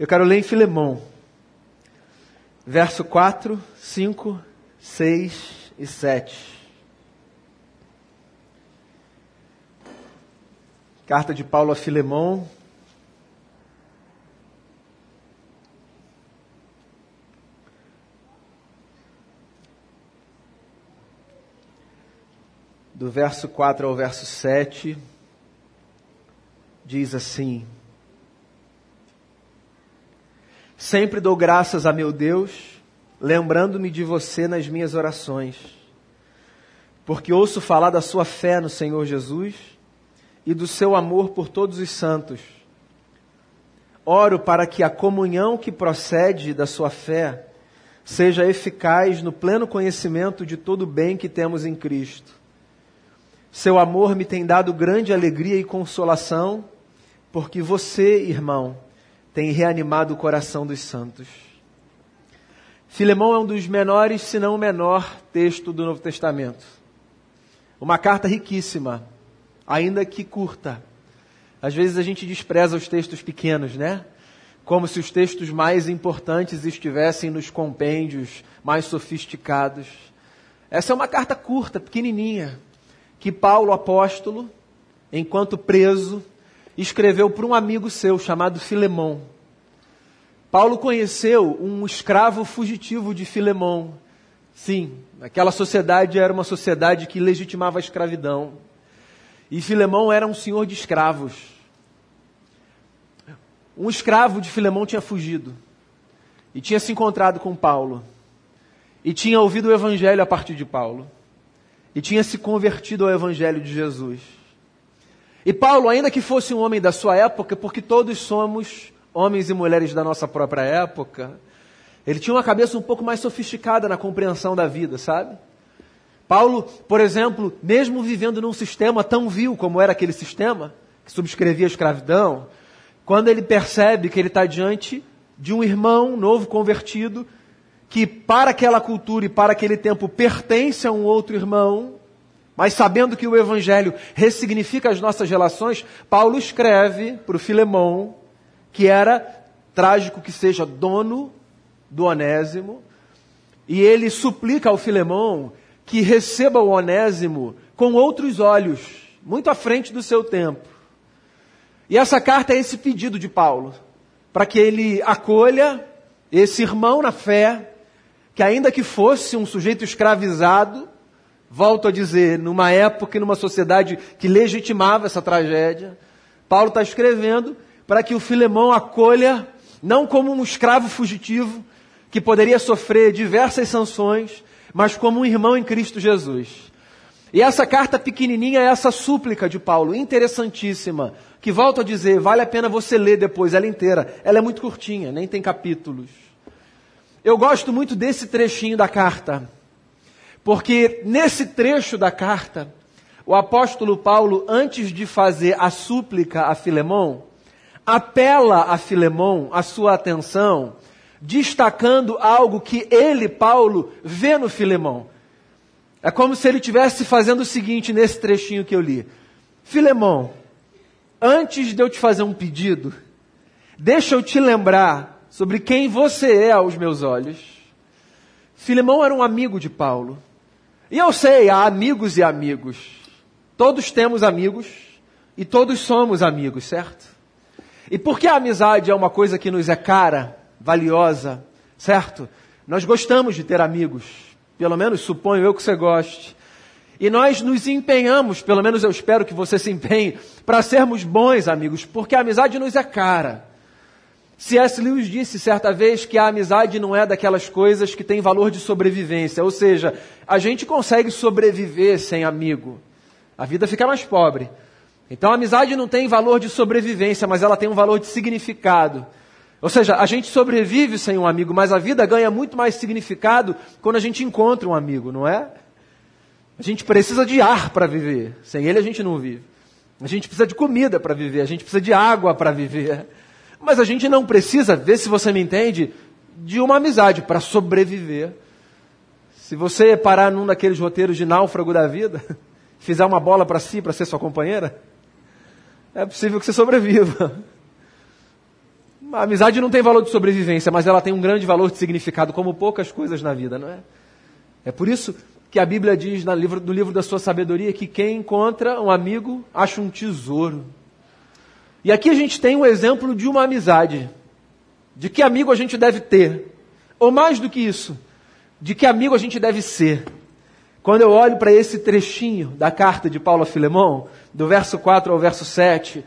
Eu quero ler em Filemão, verso 4, 5, 6 e 7. Carta de Paulo a Filemão. Do verso 4 ao verso 7, diz assim: Sempre dou graças a meu Deus, lembrando-me de você nas minhas orações, porque ouço falar da sua fé no Senhor Jesus e do seu amor por todos os santos. Oro para que a comunhão que procede da sua fé seja eficaz no pleno conhecimento de todo o bem que temos em Cristo. Seu amor me tem dado grande alegria e consolação, porque você, irmão, tem reanimado o coração dos santos. Filemão é um dos menores, se não o menor, texto do Novo Testamento. Uma carta riquíssima, ainda que curta. Às vezes a gente despreza os textos pequenos, né? Como se os textos mais importantes estivessem nos compêndios mais sofisticados. Essa é uma carta curta, pequenininha, que Paulo apóstolo, enquanto preso, escreveu para um amigo seu chamado Filemão. Paulo conheceu um escravo fugitivo de Filemão. Sim, aquela sociedade era uma sociedade que legitimava a escravidão. E Filemão era um senhor de escravos. Um escravo de Filemão tinha fugido e tinha se encontrado com Paulo e tinha ouvido o evangelho a partir de Paulo e tinha se convertido ao evangelho de Jesus. E Paulo, ainda que fosse um homem da sua época, porque todos somos homens e mulheres da nossa própria época, ele tinha uma cabeça um pouco mais sofisticada na compreensão da vida, sabe? Paulo, por exemplo, mesmo vivendo num sistema tão vil como era aquele sistema, que subscrevia a escravidão, quando ele percebe que ele está diante de um irmão novo convertido, que para aquela cultura e para aquele tempo pertence a um outro irmão, mas sabendo que o Evangelho ressignifica as nossas relações, Paulo escreve para o Filemão, que era trágico que seja dono do Onésimo, e ele suplica ao Filemão que receba o Onésimo com outros olhos, muito à frente do seu tempo. E essa carta é esse pedido de Paulo, para que ele acolha esse irmão na fé, que ainda que fosse um sujeito escravizado, Volto a dizer, numa época e numa sociedade que legitimava essa tragédia, Paulo está escrevendo para que o Filemão acolha, não como um escravo fugitivo, que poderia sofrer diversas sanções, mas como um irmão em Cristo Jesus. E essa carta pequenininha é essa súplica de Paulo, interessantíssima, que volto a dizer, vale a pena você ler depois ela inteira. Ela é muito curtinha, nem tem capítulos. Eu gosto muito desse trechinho da carta. Porque nesse trecho da carta, o apóstolo Paulo, antes de fazer a súplica a Filemão, apela a Filemão a sua atenção, destacando algo que ele, Paulo, vê no Filemão. É como se ele estivesse fazendo o seguinte nesse trechinho que eu li: Filemão, antes de eu te fazer um pedido, deixa eu te lembrar sobre quem você é aos meus olhos. Filemão era um amigo de Paulo. E eu sei, há amigos e amigos. Todos temos amigos e todos somos amigos, certo? E porque a amizade é uma coisa que nos é cara, valiosa, certo? Nós gostamos de ter amigos. Pelo menos suponho eu que você goste. E nós nos empenhamos, pelo menos eu espero que você se empenhe, para sermos bons amigos, porque a amizade nos é cara. C.S. Lewis disse certa vez que a amizade não é daquelas coisas que têm valor de sobrevivência, ou seja, a gente consegue sobreviver sem amigo. A vida fica mais pobre. Então a amizade não tem valor de sobrevivência, mas ela tem um valor de significado. Ou seja, a gente sobrevive sem um amigo, mas a vida ganha muito mais significado quando a gente encontra um amigo, não é? A gente precisa de ar para viver. Sem ele a gente não vive. A gente precisa de comida para viver, a gente precisa de água para viver. Mas a gente não precisa, vê se você me entende, de uma amizade para sobreviver. Se você parar num daqueles roteiros de náufrago da vida, fizer uma bola para si, para ser sua companheira, é possível que você sobreviva. A amizade não tem valor de sobrevivência, mas ela tem um grande valor de significado, como poucas coisas na vida, não é? É por isso que a Bíblia diz no livro, no livro da sua sabedoria que quem encontra um amigo acha um tesouro. E aqui a gente tem um exemplo de uma amizade. De que amigo a gente deve ter. Ou mais do que isso, de que amigo a gente deve ser. Quando eu olho para esse trechinho da carta de Paulo a Filemão, do verso 4 ao verso 7,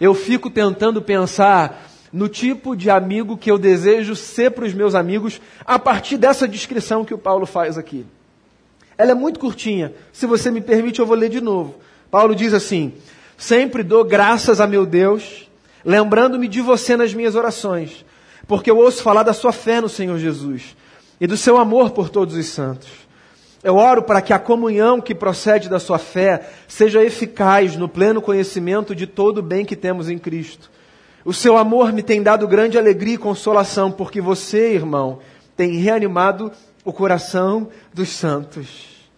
eu fico tentando pensar no tipo de amigo que eu desejo ser para os meus amigos a partir dessa descrição que o Paulo faz aqui. Ela é muito curtinha. Se você me permite, eu vou ler de novo. Paulo diz assim: Sempre dou graças a meu Deus, lembrando-me de você nas minhas orações, porque eu ouço falar da sua fé no Senhor Jesus e do seu amor por todos os santos. Eu oro para que a comunhão que procede da sua fé seja eficaz no pleno conhecimento de todo o bem que temos em Cristo. O seu amor me tem dado grande alegria e consolação, porque você, irmão, tem reanimado o coração dos santos.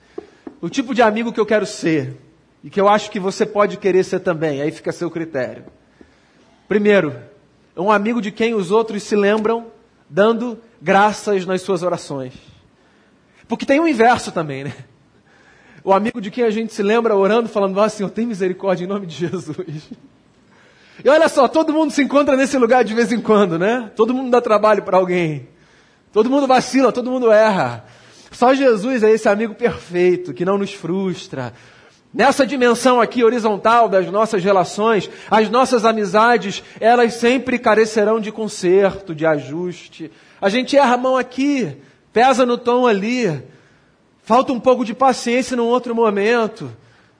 O tipo de amigo que eu quero ser e que eu acho que você pode querer ser também, aí fica a seu critério. Primeiro, um amigo de quem os outros se lembram dando graças nas suas orações. Porque tem o um inverso também, né? O amigo de quem a gente se lembra orando, falando, ah, Senhor, tem misericórdia em nome de Jesus. E olha só, todo mundo se encontra nesse lugar de vez em quando, né? Todo mundo dá trabalho para alguém. Todo mundo vacila, todo mundo erra. Só Jesus é esse amigo perfeito, que não nos frustra, Nessa dimensão aqui horizontal das nossas relações, as nossas amizades, elas sempre carecerão de conserto, de ajuste. A gente erra a mão aqui, pesa no tom ali, falta um pouco de paciência num outro momento,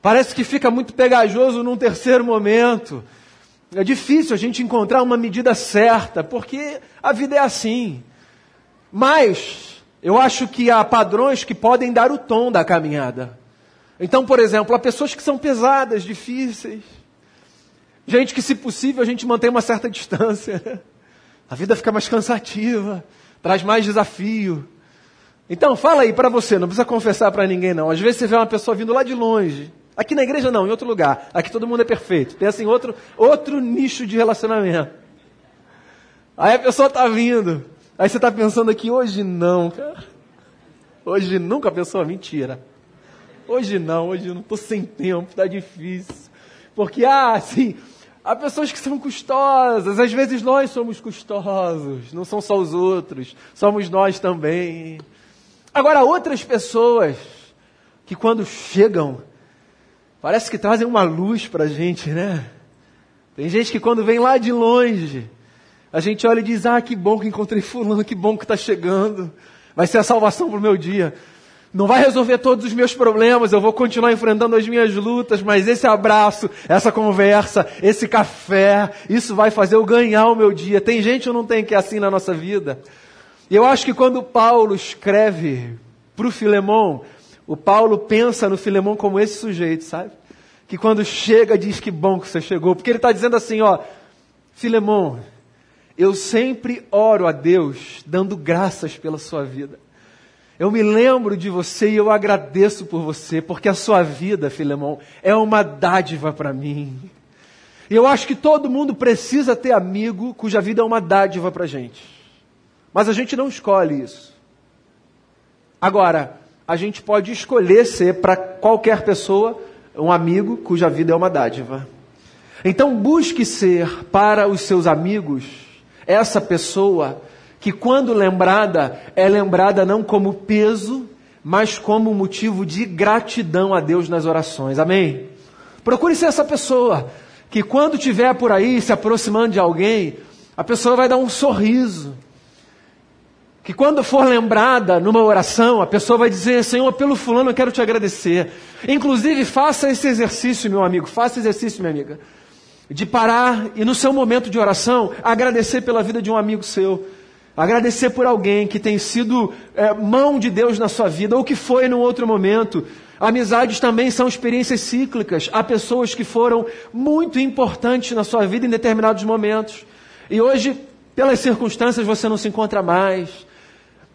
parece que fica muito pegajoso num terceiro momento. É difícil a gente encontrar uma medida certa, porque a vida é assim. Mas eu acho que há padrões que podem dar o tom da caminhada. Então, por exemplo, há pessoas que são pesadas, difíceis. Gente que, se possível, a gente mantém uma certa distância. A vida fica mais cansativa, traz mais desafio. Então, fala aí para você, não precisa confessar para ninguém não. Às vezes você vê uma pessoa vindo lá de longe. Aqui na igreja não, em outro lugar. Aqui todo mundo é perfeito. Pensa em outro, outro nicho de relacionamento. Aí a pessoa está vindo. Aí você está pensando aqui, hoje não, cara. Hoje nunca a pessoa, mentira. Hoje não, hoje eu não estou sem tempo, está difícil. Porque, ah, sim, há pessoas que são custosas, às vezes nós somos custosos, não são só os outros, somos nós também. Agora, outras pessoas que quando chegam, parece que trazem uma luz para a gente, né? Tem gente que quando vem lá de longe, a gente olha e diz: Ah, que bom que encontrei Fulano, que bom que está chegando, vai ser a salvação para o meu dia. Não vai resolver todos os meus problemas, eu vou continuar enfrentando as minhas lutas, mas esse abraço, essa conversa, esse café, isso vai fazer eu ganhar o meu dia. Tem gente ou não tem que é assim na nossa vida? E eu acho que quando Paulo escreve para o Filemão, o Paulo pensa no Filemão como esse sujeito, sabe? Que quando chega diz que bom que você chegou, porque ele está dizendo assim, ó, Filemão, eu sempre oro a Deus dando graças pela sua vida. Eu me lembro de você e eu agradeço por você, porque a sua vida, Filemão, é uma dádiva para mim. E eu acho que todo mundo precisa ter amigo cuja vida é uma dádiva para a gente. Mas a gente não escolhe isso. Agora, a gente pode escolher ser para qualquer pessoa um amigo cuja vida é uma dádiva. Então busque ser para os seus amigos essa pessoa que quando lembrada, é lembrada não como peso, mas como motivo de gratidão a Deus nas orações. Amém? Procure ser essa pessoa que quando estiver por aí se aproximando de alguém, a pessoa vai dar um sorriso. Que quando for lembrada numa oração, a pessoa vai dizer: Senhor, pelo fulano eu quero te agradecer. Inclusive, faça esse exercício, meu amigo, faça exercício, minha amiga, de parar e no seu momento de oração agradecer pela vida de um amigo seu. Agradecer por alguém que tem sido é, mão de Deus na sua vida, ou que foi num outro momento. Amizades também são experiências cíclicas. Há pessoas que foram muito importantes na sua vida em determinados momentos. E hoje, pelas circunstâncias, você não se encontra mais.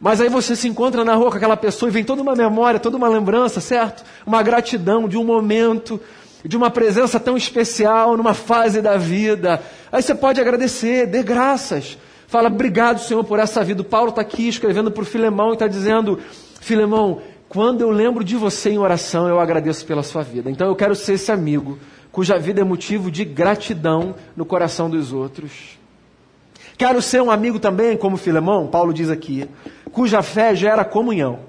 Mas aí você se encontra na rua com aquela pessoa e vem toda uma memória, toda uma lembrança, certo? Uma gratidão de um momento. de uma presença tão especial numa fase da vida. Aí você pode agradecer, dê graças. Fala, obrigado, Senhor, por essa vida. O Paulo está aqui escrevendo para o Filemão e está dizendo: Filemão, quando eu lembro de você em oração, eu agradeço pela sua vida. Então eu quero ser esse amigo cuja vida é motivo de gratidão no coração dos outros. Quero ser um amigo também, como Filemão, Paulo diz aqui, cuja fé gera comunhão.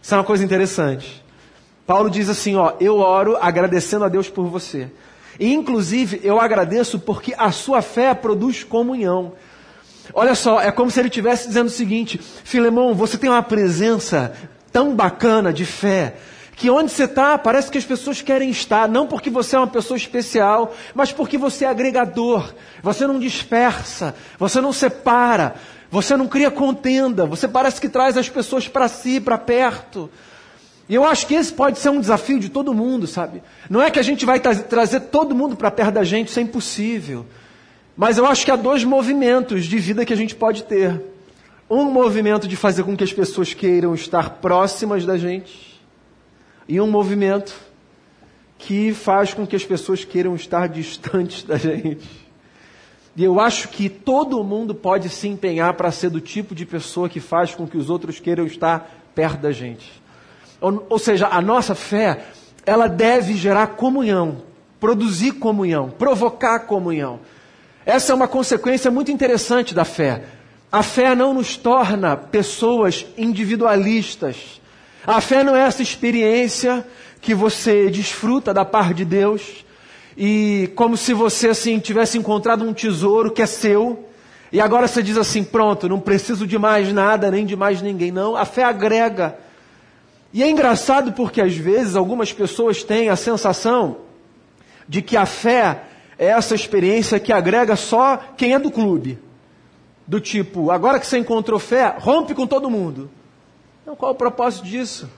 Isso é uma coisa interessante. Paulo diz assim, ó, eu oro agradecendo a Deus por você. E inclusive eu agradeço porque a sua fé produz comunhão. Olha só, é como se ele estivesse dizendo o seguinte: Filemão, você tem uma presença tão bacana de fé, que onde você está, parece que as pessoas querem estar, não porque você é uma pessoa especial, mas porque você é agregador. Você não dispersa, você não separa, você não cria contenda, você parece que traz as pessoas para si, para perto. E eu acho que esse pode ser um desafio de todo mundo, sabe? Não é que a gente vai tra trazer todo mundo para perto da gente, isso é impossível. Mas eu acho que há dois movimentos de vida que a gente pode ter. Um movimento de fazer com que as pessoas queiram estar próximas da gente, e um movimento que faz com que as pessoas queiram estar distantes da gente. E eu acho que todo mundo pode se empenhar para ser do tipo de pessoa que faz com que os outros queiram estar perto da gente. Ou, ou seja, a nossa fé, ela deve gerar comunhão, produzir comunhão, provocar comunhão. Essa é uma consequência muito interessante da fé. A fé não nos torna pessoas individualistas. A fé não é essa experiência que você desfruta da parte de Deus e como se você assim tivesse encontrado um tesouro que é seu e agora você diz assim, pronto, não preciso de mais nada nem de mais ninguém. Não, a fé agrega. E é engraçado porque às vezes algumas pessoas têm a sensação de que a fé é essa experiência que agrega só quem é do clube. Do tipo, agora que você encontrou fé, rompe com todo mundo. Não, qual é o propósito disso?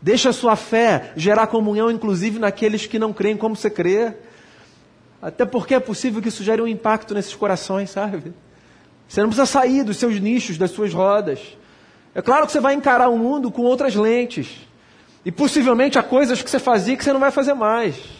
Deixa a sua fé gerar comunhão, inclusive naqueles que não creem como você crê. Até porque é possível que isso gere um impacto nesses corações, sabe? Você não precisa sair dos seus nichos, das suas rodas. É claro que você vai encarar o mundo com outras lentes. E possivelmente há coisas que você fazia que você não vai fazer mais.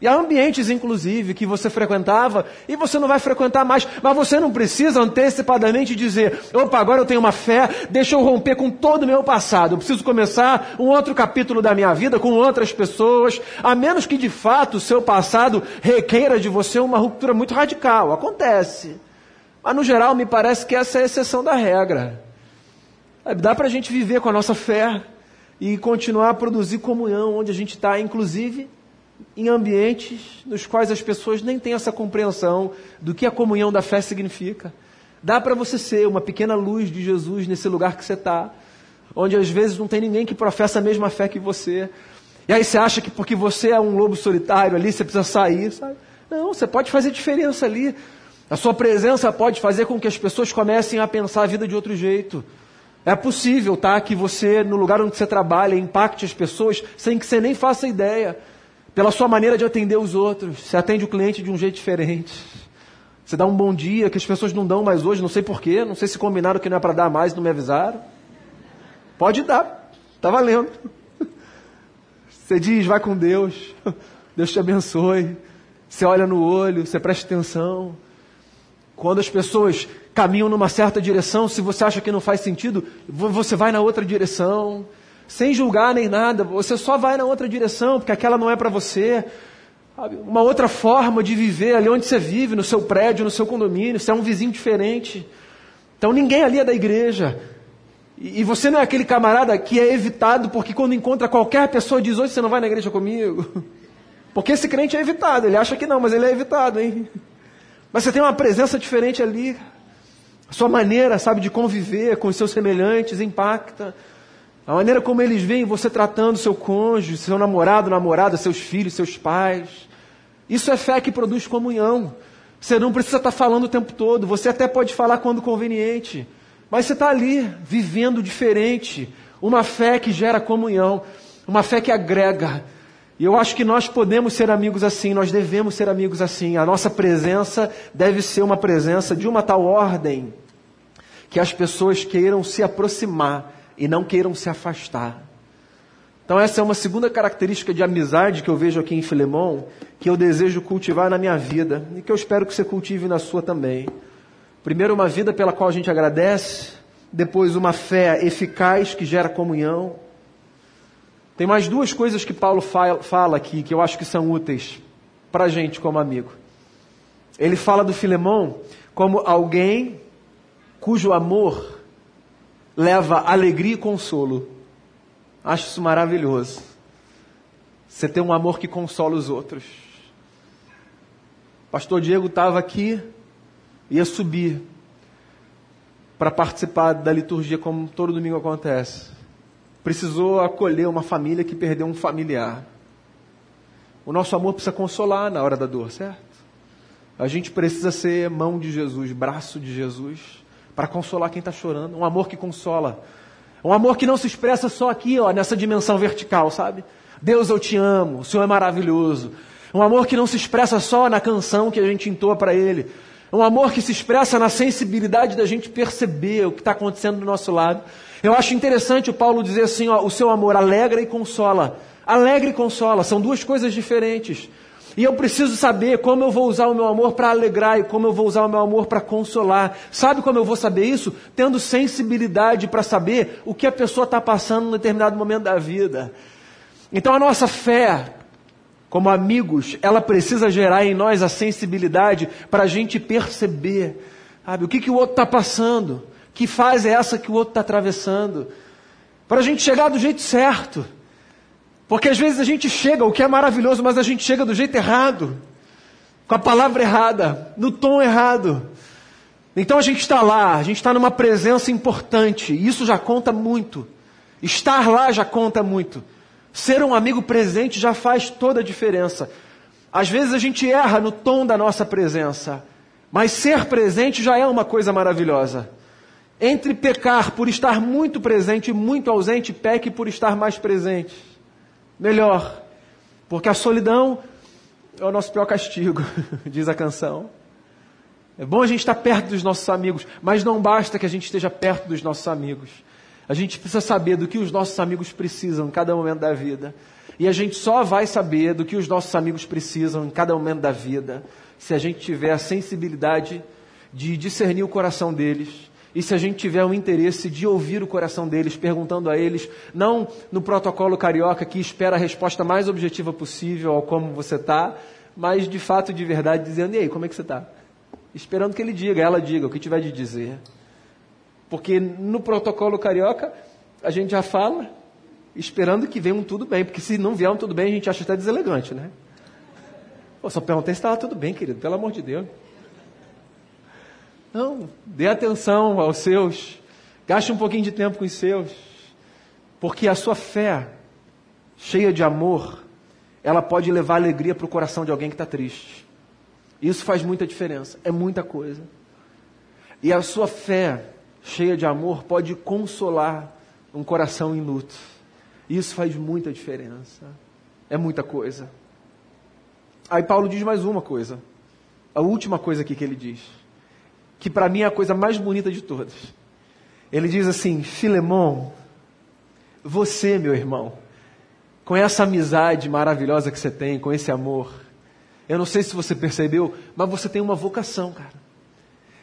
E há ambientes, inclusive, que você frequentava e você não vai frequentar mais. Mas você não precisa antecipadamente dizer: opa, agora eu tenho uma fé, deixa eu romper com todo o meu passado. Eu preciso começar um outro capítulo da minha vida com outras pessoas. A menos que de fato o seu passado requeira de você uma ruptura muito radical. Acontece. Mas no geral, me parece que essa é a exceção da regra. Dá para a gente viver com a nossa fé e continuar a produzir comunhão onde a gente está, inclusive em ambientes nos quais as pessoas nem têm essa compreensão do que a comunhão da fé significa. Dá para você ser uma pequena luz de Jesus nesse lugar que você está, onde às vezes não tem ninguém que professa a mesma fé que você. E aí você acha que porque você é um lobo solitário ali, você precisa sair, sabe? Não, você pode fazer diferença ali. A sua presença pode fazer com que as pessoas comecem a pensar a vida de outro jeito. É possível, tá? Que você, no lugar onde você trabalha, impacte as pessoas sem que você nem faça ideia pela sua maneira de atender os outros. Você atende o cliente de um jeito diferente. Você dá um bom dia que as pessoas não dão mais hoje, não sei porquê, não sei se combinaram que não é para dar mais, não me avisaram. Pode dar, está valendo. Você diz, vai com Deus, Deus te abençoe. Você olha no olho, você presta atenção. Quando as pessoas caminham numa certa direção, se você acha que não faz sentido, você vai na outra direção sem julgar nem nada, você só vai na outra direção, porque aquela não é para você. Uma outra forma de viver ali onde você vive, no seu prédio, no seu condomínio, você é um vizinho diferente. Então ninguém ali é da igreja. E você não é aquele camarada que é evitado porque quando encontra qualquer pessoa diz: Hoje você não vai na igreja comigo? Porque esse crente é evitado, ele acha que não, mas ele é evitado, hein? Mas você tem uma presença diferente ali. A sua maneira, sabe, de conviver com os seus semelhantes impacta. A maneira como eles veem você tratando seu cônjuge, seu namorado, namorada, seus filhos, seus pais. Isso é fé que produz comunhão. Você não precisa estar falando o tempo todo, você até pode falar quando conveniente. Mas você está ali, vivendo diferente. Uma fé que gera comunhão, uma fé que agrega. E eu acho que nós podemos ser amigos assim, nós devemos ser amigos assim. A nossa presença deve ser uma presença de uma tal ordem que as pessoas queiram se aproximar e não queiram se afastar. Então, essa é uma segunda característica de amizade que eu vejo aqui em Filemão, que eu desejo cultivar na minha vida e que eu espero que você cultive na sua também. Primeiro, uma vida pela qual a gente agradece, depois, uma fé eficaz que gera comunhão. Tem mais duas coisas que Paulo fala aqui que eu acho que são úteis para a gente como amigo. Ele fala do Filemão como alguém cujo amor leva alegria e consolo Acho isso maravilhoso. Você tem um amor que consola os outros. Pastor Diego estava aqui, ia subir para participar da liturgia como todo domingo acontece. Precisou acolher uma família que perdeu um familiar. O nosso amor precisa consolar na hora da dor, certo? A gente precisa ser mão de Jesus, braço de Jesus, para consolar quem está chorando. Um amor que consola. Um amor que não se expressa só aqui, ó, nessa dimensão vertical, sabe? Deus, eu te amo, o Senhor é maravilhoso. Um amor que não se expressa só na canção que a gente entoa para Ele. Um amor que se expressa na sensibilidade da gente perceber o que está acontecendo do nosso lado. Eu acho interessante o Paulo dizer assim: ó, o seu amor alegra e consola. Alegra e consola, são duas coisas diferentes. E eu preciso saber como eu vou usar o meu amor para alegrar e como eu vou usar o meu amor para consolar. Sabe como eu vou saber isso? Tendo sensibilidade para saber o que a pessoa está passando em determinado momento da vida. Então a nossa fé, como amigos, ela precisa gerar em nós a sensibilidade para a gente perceber, sabe, o que, que o outro está passando, que fase é essa que o outro está atravessando, para a gente chegar do jeito certo. Porque às vezes a gente chega, o que é maravilhoso, mas a gente chega do jeito errado, com a palavra errada, no tom errado. Então a gente está lá, a gente está numa presença importante, e isso já conta muito. Estar lá já conta muito. Ser um amigo presente já faz toda a diferença. Às vezes a gente erra no tom da nossa presença, mas ser presente já é uma coisa maravilhosa. Entre pecar por estar muito presente e muito ausente, peque por estar mais presente melhor. Porque a solidão é o nosso pior castigo, diz a canção. É bom a gente estar perto dos nossos amigos, mas não basta que a gente esteja perto dos nossos amigos. A gente precisa saber do que os nossos amigos precisam em cada momento da vida. E a gente só vai saber do que os nossos amigos precisam em cada momento da vida se a gente tiver a sensibilidade de discernir o coração deles e se a gente tiver o interesse de ouvir o coração deles, perguntando a eles, não no protocolo carioca que espera a resposta mais objetiva possível ao como você está, mas de fato, de verdade, dizendo, e aí, como é que você está? Esperando que ele diga, ela diga, o que tiver de dizer. Porque no protocolo carioca, a gente já fala, esperando que venha um tudo bem, porque se não vier um tudo bem, a gente acha até deselegante, né? Pô, só perguntei se estava tudo bem, querido, pelo amor de Deus. Não, dê atenção aos seus, gaste um pouquinho de tempo com os seus, porque a sua fé, cheia de amor, ela pode levar alegria para o coração de alguém que está triste. Isso faz muita diferença, é muita coisa. E a sua fé, cheia de amor, pode consolar um coração em luto. Isso faz muita diferença. É muita coisa. Aí Paulo diz mais uma coisa. A última coisa aqui que ele diz que para mim é a coisa mais bonita de todas. Ele diz assim: Filemão, você, meu irmão, com essa amizade maravilhosa que você tem, com esse amor, eu não sei se você percebeu, mas você tem uma vocação, cara.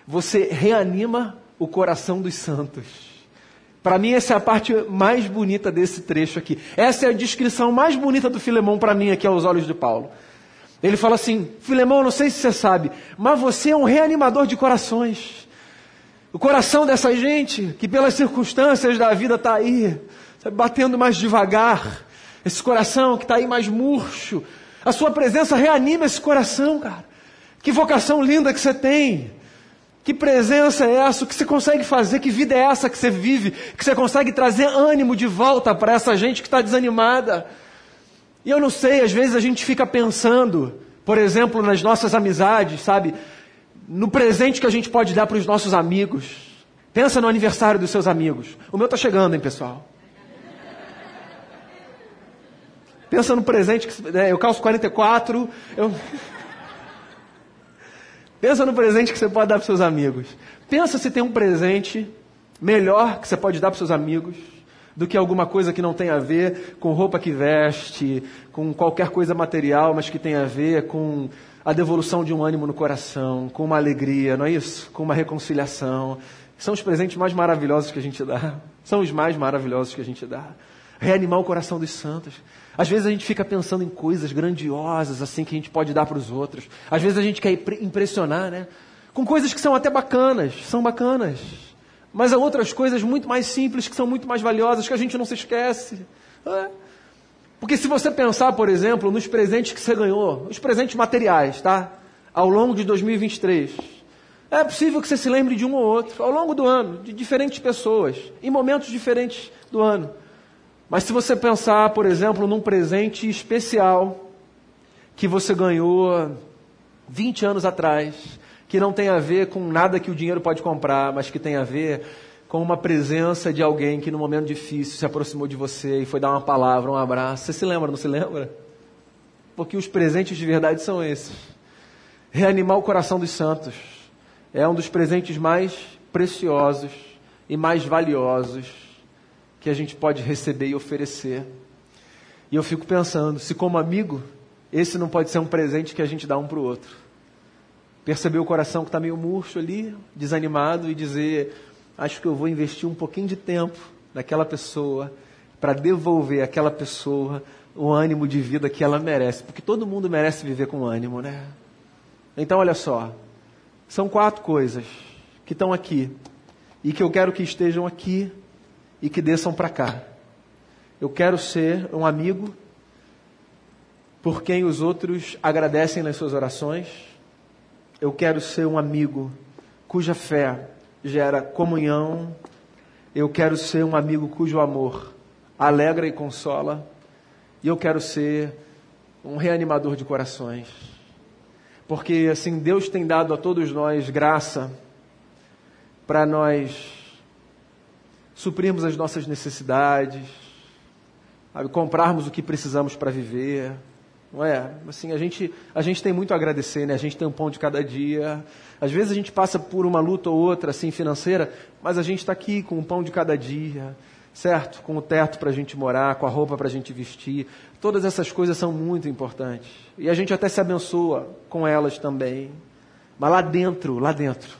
Você reanima o coração dos santos. Para mim, essa é a parte mais bonita desse trecho aqui. Essa é a descrição mais bonita do Filemão para mim aqui aos olhos de Paulo. Ele fala assim: Filemão, não sei se você sabe, mas você é um reanimador de corações. O coração dessa gente que, pelas circunstâncias da vida, está aí, sabe, batendo mais devagar. Esse coração que está aí mais murcho. A sua presença reanima esse coração, cara. Que vocação linda que você tem. Que presença é essa? O que você consegue fazer? Que vida é essa que você vive? Que você consegue trazer ânimo de volta para essa gente que está desanimada? E eu não sei, às vezes a gente fica pensando, por exemplo, nas nossas amizades, sabe? No presente que a gente pode dar para os nossos amigos. Pensa no aniversário dos seus amigos. O meu está chegando, hein, pessoal? Pensa no presente que né, eu calço 44. Eu... Pensa no presente que você pode dar para seus amigos. Pensa se tem um presente melhor que você pode dar para seus amigos do que alguma coisa que não tem a ver com roupa que veste, com qualquer coisa material, mas que tem a ver com a devolução de um ânimo no coração, com uma alegria, não é isso? Com uma reconciliação. São os presentes mais maravilhosos que a gente dá. São os mais maravilhosos que a gente dá. Reanimar o coração dos santos. Às vezes a gente fica pensando em coisas grandiosas assim que a gente pode dar para os outros. Às vezes a gente quer impressionar, né? Com coisas que são até bacanas, são bacanas. Mas há outras coisas muito mais simples que são muito mais valiosas que a gente não se esquece. É. Porque se você pensar, por exemplo, nos presentes que você ganhou, os presentes materiais, tá? Ao longo de 2023, é possível que você se lembre de um ou outro ao longo do ano, de diferentes pessoas, em momentos diferentes do ano. Mas se você pensar, por exemplo, num presente especial que você ganhou 20 anos atrás, que não tem a ver com nada que o dinheiro pode comprar, mas que tem a ver com uma presença de alguém que no momento difícil se aproximou de você e foi dar uma palavra, um abraço. Você se lembra, não se lembra? Porque os presentes de verdade são esses. Reanimar o coração dos santos é um dos presentes mais preciosos e mais valiosos que a gente pode receber e oferecer. E eu fico pensando, se como amigo, esse não pode ser um presente que a gente dá um para o outro perceber o coração que está meio murcho ali, desanimado, e dizer: Acho que eu vou investir um pouquinho de tempo naquela pessoa para devolver àquela pessoa o ânimo de vida que ela merece, porque todo mundo merece viver com ânimo, né? Então, olha só, são quatro coisas que estão aqui e que eu quero que estejam aqui e que desçam para cá. Eu quero ser um amigo por quem os outros agradecem nas suas orações eu quero ser um amigo cuja fé gera comunhão. Eu quero ser um amigo cujo amor alegra e consola. E eu quero ser um reanimador de corações. Porque assim, Deus tem dado a todos nós graça para nós suprirmos as nossas necessidades, comprarmos o que precisamos para viver não é? Assim, a gente, a gente tem muito a agradecer, né? A gente tem um pão de cada dia. Às vezes a gente passa por uma luta ou outra, assim, financeira, mas a gente está aqui com o pão de cada dia, certo? Com o teto para a gente morar, com a roupa para a gente vestir. Todas essas coisas são muito importantes. E a gente até se abençoa com elas também. Mas lá dentro, lá dentro,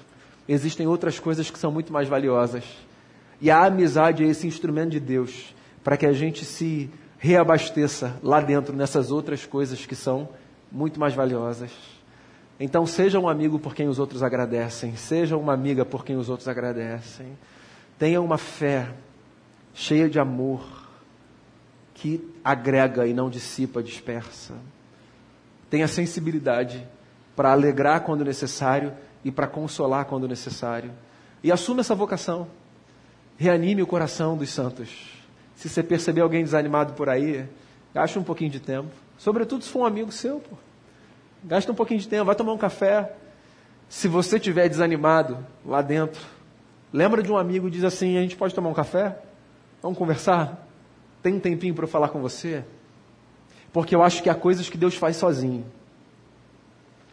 existem outras coisas que são muito mais valiosas. E a amizade é esse instrumento de Deus para que a gente se reabasteça lá dentro nessas outras coisas que são muito mais valiosas. Então, seja um amigo por quem os outros agradecem, seja uma amiga por quem os outros agradecem. Tenha uma fé cheia de amor que agrega e não dissipa, dispersa. Tenha sensibilidade para alegrar quando necessário e para consolar quando necessário. E assuma essa vocação. Reanime o coração dos santos. Se você perceber alguém desanimado por aí, gasta um pouquinho de tempo. Sobretudo se for um amigo seu, pô. Gasta um pouquinho de tempo, vai tomar um café. Se você estiver desanimado lá dentro, lembra de um amigo e diz assim: a gente pode tomar um café? Vamos conversar? Tem um tempinho para eu falar com você? Porque eu acho que há coisas que Deus faz sozinho.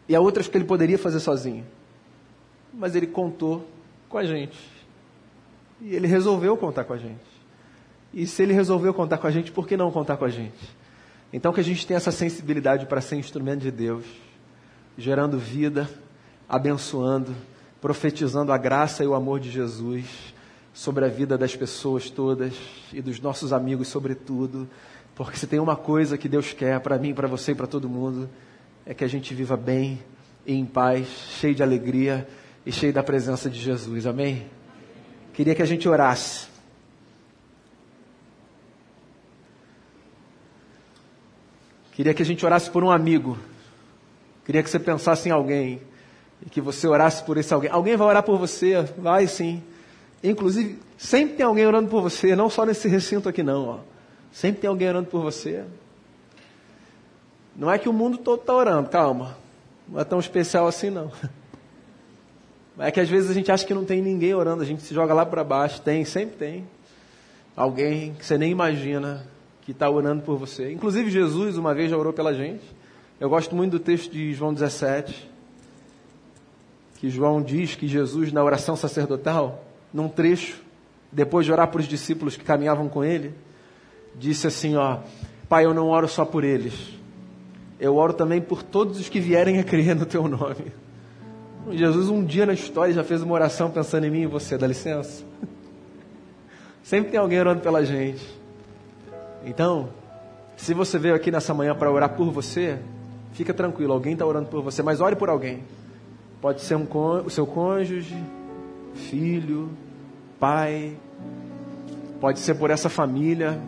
E há outras que ele poderia fazer sozinho. Mas ele contou com a gente. E ele resolveu contar com a gente. E se ele resolveu contar com a gente, por que não contar com a gente? Então que a gente tenha essa sensibilidade para ser instrumento de Deus, gerando vida, abençoando, profetizando a graça e o amor de Jesus sobre a vida das pessoas todas e dos nossos amigos sobretudo, porque se tem uma coisa que Deus quer para mim, para você e para todo mundo, é que a gente viva bem e em paz, cheio de alegria e cheio da presença de Jesus. Amém? Queria que a gente orasse. Queria que a gente orasse por um amigo. Queria que você pensasse em alguém. E que você orasse por esse alguém. Alguém vai orar por você? Vai sim. Inclusive, sempre tem alguém orando por você, não só nesse recinto aqui não. Ó. Sempre tem alguém orando por você. Não é que o mundo todo está orando, calma. Não é tão especial assim não. É que às vezes a gente acha que não tem ninguém orando, a gente se joga lá para baixo. Tem, sempre tem. Alguém que você nem imagina que está orando por você. Inclusive, Jesus uma vez já orou pela gente. Eu gosto muito do texto de João 17, que João diz que Jesus, na oração sacerdotal, num trecho, depois de orar por os discípulos que caminhavam com ele, disse assim: Ó, Pai, eu não oro só por eles, eu oro também por todos os que vierem a crer no teu nome. Jesus, um dia na história, já fez uma oração pensando em mim e você, dá licença? Sempre tem alguém orando pela gente. Então, se você veio aqui nessa manhã para orar por você, fica tranquilo, alguém está orando por você, mas ore por alguém. Pode ser um, o seu cônjuge, filho, pai, pode ser por essa família,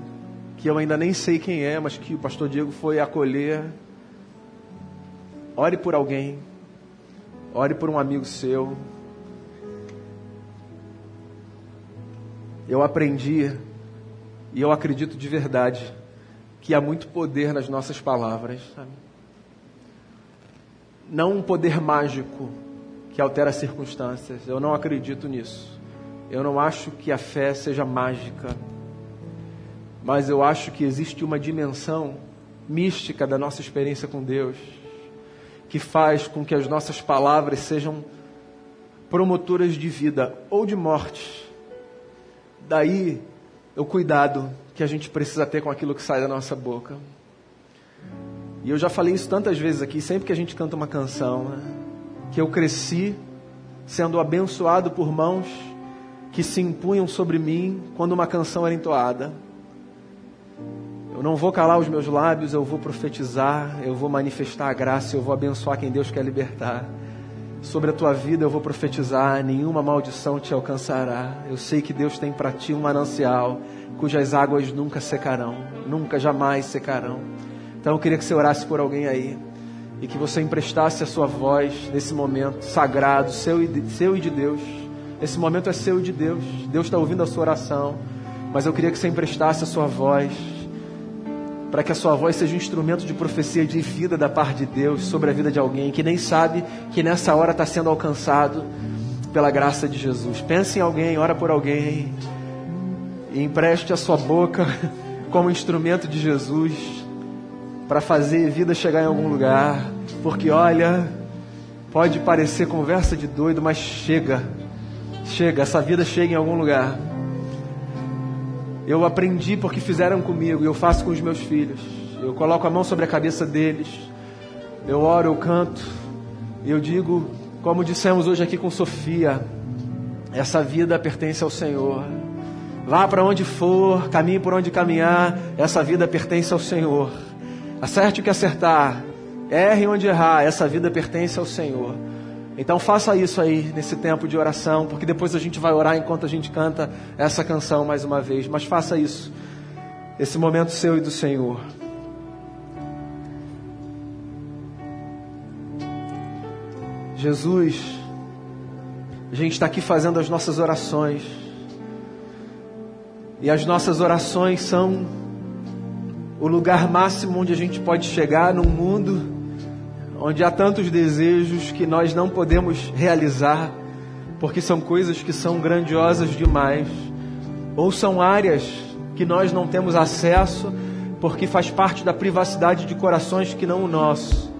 que eu ainda nem sei quem é, mas que o pastor Diego foi acolher. Ore por alguém, ore por um amigo seu. Eu aprendi, e eu acredito de verdade, que há muito poder nas nossas palavras. Sabe? Não um poder mágico que altera as circunstâncias. Eu não acredito nisso. Eu não acho que a fé seja mágica. Mas eu acho que existe uma dimensão mística da nossa experiência com Deus que faz com que as nossas palavras sejam promotoras de vida ou de morte. Daí o cuidado que a gente precisa ter com aquilo que sai da nossa boca. E eu já falei isso tantas vezes aqui, sempre que a gente canta uma canção, né? que eu cresci sendo abençoado por mãos que se impunham sobre mim quando uma canção era entoada. Eu não vou calar os meus lábios, eu vou profetizar, eu vou manifestar a graça, eu vou abençoar quem Deus quer libertar. Sobre a tua vida eu vou profetizar, nenhuma maldição te alcançará. Eu sei que Deus tem para ti um manancial cujas águas nunca secarão, nunca jamais secarão. Então eu queria que você orasse por alguém aí e que você emprestasse a sua voz nesse momento sagrado, seu e de, seu e de Deus. Esse momento é seu e de Deus. Deus está ouvindo a sua oração, mas eu queria que você emprestasse a sua voz para que a sua voz seja um instrumento de profecia de vida da parte de Deus sobre a vida de alguém que nem sabe que nessa hora está sendo alcançado pela graça de Jesus. Pense em alguém, ora por alguém e empreste a sua boca como instrumento de Jesus para fazer vida chegar em algum lugar, porque olha, pode parecer conversa de doido, mas chega, chega, essa vida chega em algum lugar. Eu aprendi porque fizeram comigo e eu faço com os meus filhos. Eu coloco a mão sobre a cabeça deles, eu oro, eu canto, eu digo, como dissemos hoje aqui com Sofia, essa vida pertence ao Senhor. Vá para onde for, caminhe por onde caminhar, essa vida pertence ao Senhor. Acerte o que acertar, erre onde errar, essa vida pertence ao Senhor. Então faça isso aí nesse tempo de oração, porque depois a gente vai orar enquanto a gente canta essa canção mais uma vez. Mas faça isso, esse momento seu e do Senhor. Jesus, a gente está aqui fazendo as nossas orações. E as nossas orações são o lugar máximo onde a gente pode chegar num mundo onde há tantos desejos que nós não podemos realizar, porque são coisas que são grandiosas demais, ou são áreas que nós não temos acesso, porque faz parte da privacidade de corações que não o nosso.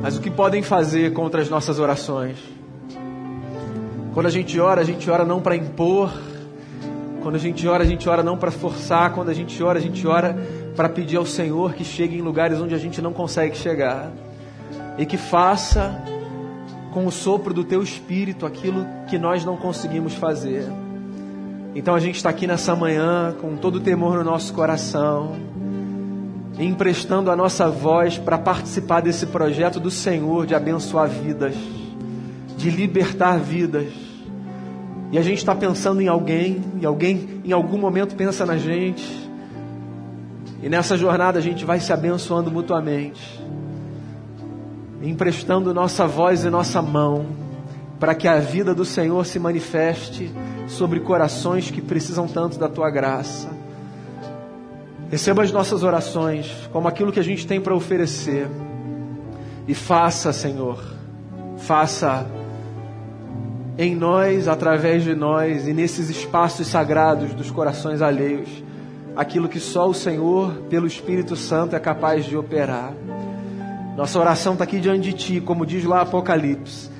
Mas o que podem fazer contra as nossas orações? Quando a gente ora, a gente ora não para impor. Quando a gente ora, a gente ora não para forçar. Quando a gente ora, a gente ora para pedir ao Senhor que chegue em lugares onde a gente não consegue chegar e que faça com o sopro do teu espírito aquilo que nós não conseguimos fazer. Então a gente está aqui nessa manhã com todo o temor no nosso coração, emprestando a nossa voz para participar desse projeto do Senhor de abençoar vidas, de libertar vidas. E a gente está pensando em alguém, e alguém em algum momento pensa na gente. E nessa jornada a gente vai se abençoando mutuamente, emprestando nossa voz e nossa mão, para que a vida do Senhor se manifeste sobre corações que precisam tanto da tua graça. Receba as nossas orações como aquilo que a gente tem para oferecer. E faça, Senhor, faça em nós, através de nós e nesses espaços sagrados dos corações alheios aquilo que só o Senhor, pelo Espírito Santo, é capaz de operar. Nossa oração está aqui diante de Ti, como diz lá Apocalipse.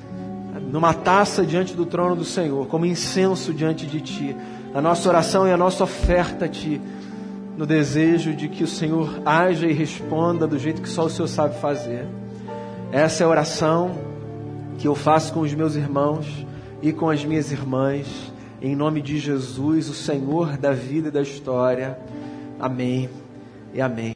numa taça diante do trono do Senhor, como incenso diante de Ti. A nossa oração e a nossa oferta a Ti, no desejo de que o Senhor haja e responda do jeito que só o Senhor sabe fazer. Essa é a oração que eu faço com os meus irmãos e com as minhas irmãs, em nome de Jesus, o Senhor da vida e da história. Amém e amém.